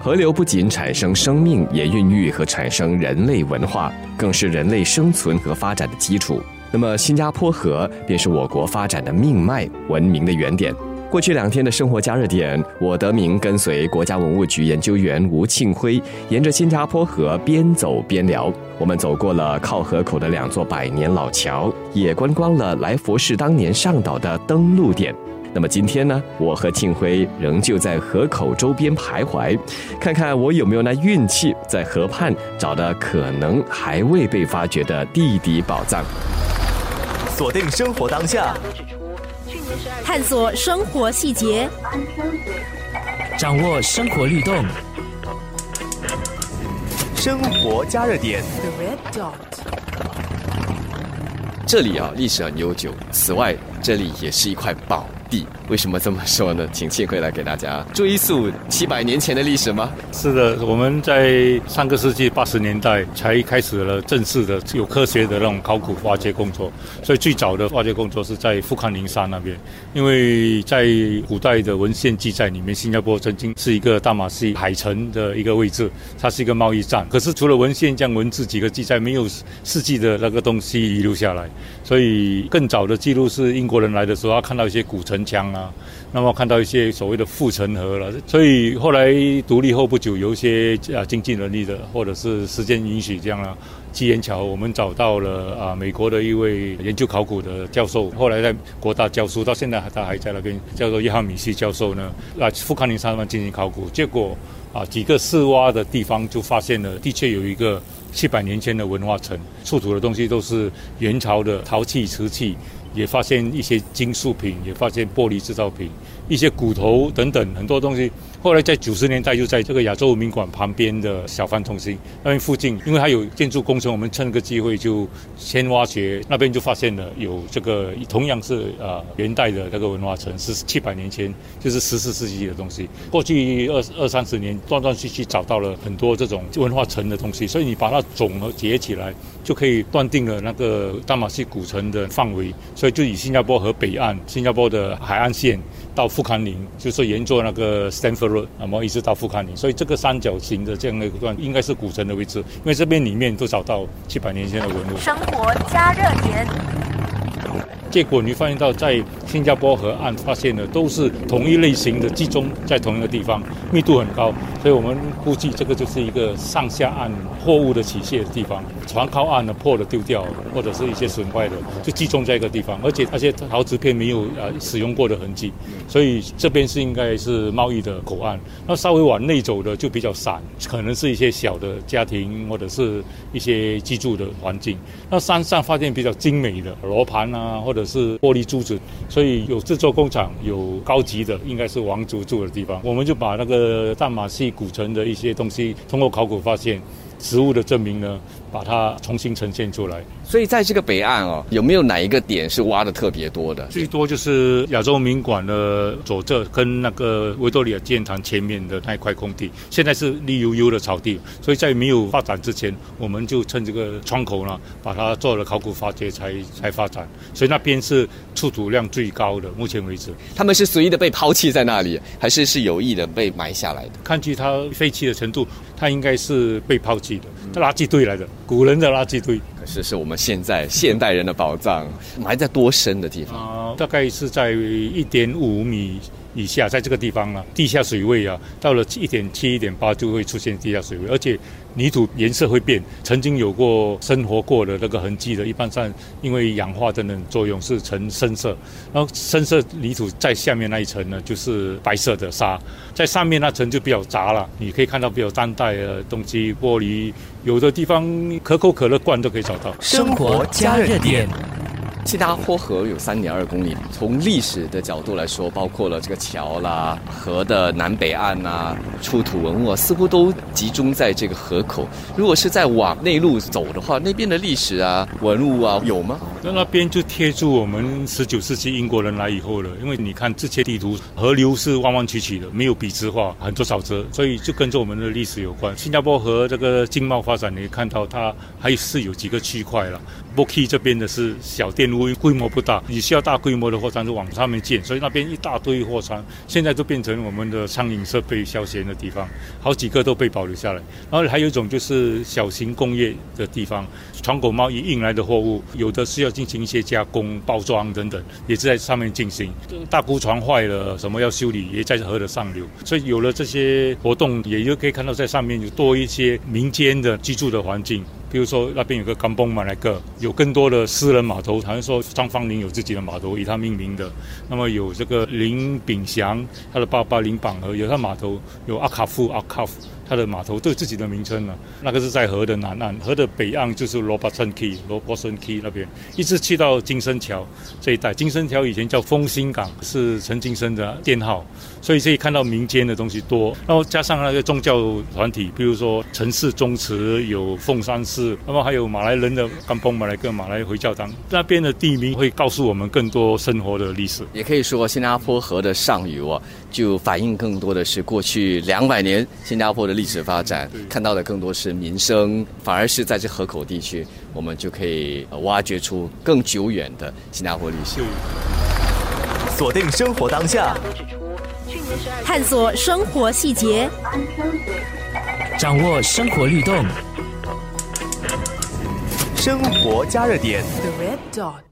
河流不仅产生生命，也孕育和产生人类文化，更是人类生存和发展的基础。那么，新加坡河便是我国发展的命脉，文明的原点。过去两天的生活加热点，我德明跟随国家文物局研究员吴庆辉，沿着新加坡河边走边聊。我们走过了靠河口的两座百年老桥，也观光了来佛寺当年上岛的登陆点。那么今天呢，我和庆辉仍旧在河口周边徘徊，看看我有没有那运气，在河畔找到可能还未被发掘的地底宝藏。锁定生活当下。探索生活细节，掌握生活律动，生活加热点。The Red Dot 这里啊，历史很悠久。此外，这里也是一块宝。地为什么这么说呢？请庆辉来给大家追溯七百年前的历史吗？是的，我们在上个世纪八十年代才开始了正式的有科学的那种考古挖掘工作，所以最早的挖掘工作是在富康宁山那边。因为在古代的文献记载里面，新加坡曾经是一个大马戏海城的一个位置，它是一个贸易站。可是除了文献这样文字几个记载，没有实际的那个东西遗留下来。所以更早的记录是英国人来的时候，他看到一些古。城墙啊，啊那么看到一些所谓的护城河了，所以后来独立后不久，有一些啊经济能力的，或者是时间允许这样啊，机缘巧合，我们找到了啊美国的一位研究考古的教授，后来在国大教书，到现在他还在那边，叫做约翰米西教授呢，啊富康宁山那进行考古，结果啊几个试挖的地方就发现了，的确有一个七百年前的文化城，出土的东西都是元朝的陶器、瓷器。也发现一些金属品，也发现玻璃制造品，一些骨头等等很多东西。后来在九十年代，就在这个亚洲文明馆旁边的小贩中心那边附近，因为它有建筑工程，我们趁个机会就先挖掘那边，就发现了有这个同样是呃元代的那个文化城，是七百年前，就是十四世纪的东西。过去二二三十年，断断续续找到了很多这种文化城的东西，所以你把它总和结起来，就可以断定了那个大马戏古城的范围。所以就以新加坡和北岸，新加坡的海岸线。到富康林，就是沿着那个 Stanford Road，那么一直到富康林，所以这个三角形的这样的一段应该是古城的位置，因为这边里面都找到七百年前的文物。生活加热点。结果你发现到在新加坡河岸发现的都是同一类型的，集中在同一个地方，密度很高，所以我们估计这个就是一个上下岸货物的起卸的地方，船靠岸的破了丢掉，或者是一些损坏的，就集中在一个地方，而且那些陶瓷片没有呃使用过的痕迹，所以这边是应该是贸易的口岸。那稍微往内走的就比较散，可能是一些小的家庭或者是一些居住的环境。那山上发现比较精美的罗盘啊，或者是玻璃珠子，所以有制作工厂，有高级的，应该是王族住的地方。我们就把那个大马戏古城的一些东西，通过考古发现，实物的证明呢。把它重新呈现出来。所以在这个北岸哦，有没有哪一个点是挖的特别多的？最多就是亚洲民馆的左侧跟那个维多利亚纪念堂前面的那一块空地，现在是绿油油的草地。所以在没有发展之前，我们就趁这个窗口呢，把它做了考古发掘，才才发展。所以那边是出土量最高的，目前为止。他们是随意的被抛弃在那里，还是是有意的被埋下来的？看据它废弃的程度，它应该是被抛弃的，垃圾堆来的。古人的垃圾堆，可是是我们现在现代人的宝藏，埋在多深的地方？啊，大概是在一点五米。以下在这个地方啊，地下水位啊，到了一点七、一点八就会出现地下水位，而且泥土颜色会变。曾经有过生活过的那个痕迹的，一般上因为氧化等等作用是呈深色，然后深色泥土在下面那一层呢，就是白色的沙，在上面那层就比较杂了。你可以看到比较当代的东西，玻璃，有的地方可口可乐罐都可以找到。生活加热点。新加坡河有三点二公里，从历史的角度来说，包括了这个桥啦、河的南北岸呐、出土文物啊，似乎都集中在这个河口。如果是在往内陆走的话，那边的历史啊、文物啊有吗？那那边就贴住我们十九世纪英国人来以后了，因为你看这些地图，河流是弯弯曲曲的，没有笔直化，很多沼泽，所以就跟着我们的历史有关。新加坡和这个经贸发展，你看到它还是有几个区块了。b o k i 这边的是小店。屋规模不大，你需要大规模的货仓是往上面建，所以那边一大堆货仓，现在都变成我们的餐饮设备消闲的地方，好几个都被保留下来。然后还有一种就是小型工业的地方，窗口贸易运来的货物，有的是要进行一些加工、包装等等，也是在上面进行。大沽船坏了，什么要修理，也在河的上流。所以有了这些活动，也就可以看到在上面有多一些民间的居住的环境。比如说那边有个甘崩马来个，有更多的私人码头，好像说张方林有自己的码头，以他命名的。那么有这个林炳祥，他的爸爸林榜和有他码头，有阿卡夫阿卡夫。他的码头都有自己的名称了，那个是在河的南岸，河的北岸就是罗伯森 Key、罗伯森 Key 那边，一直去到金生桥这一带。金生桥以前叫丰兴港，是陈金生的店号，所以可以看到民间的东西多。然后加上那个宗教团体，比如说城市宗祠有凤山寺，那么还有马来人的甘崩马来跟马来回教堂，那边的地名会告诉我们更多生活的历史。也可以说，新加坡河的上游啊，就反映更多的是过去两百年新加坡的。历史发展看到的更多是民生，反而是在这河口地区，我们就可以挖掘出更久远的新加坡历史。锁定生活当下，探索生活细节，掌握生活律动，生活加热点。The red dot.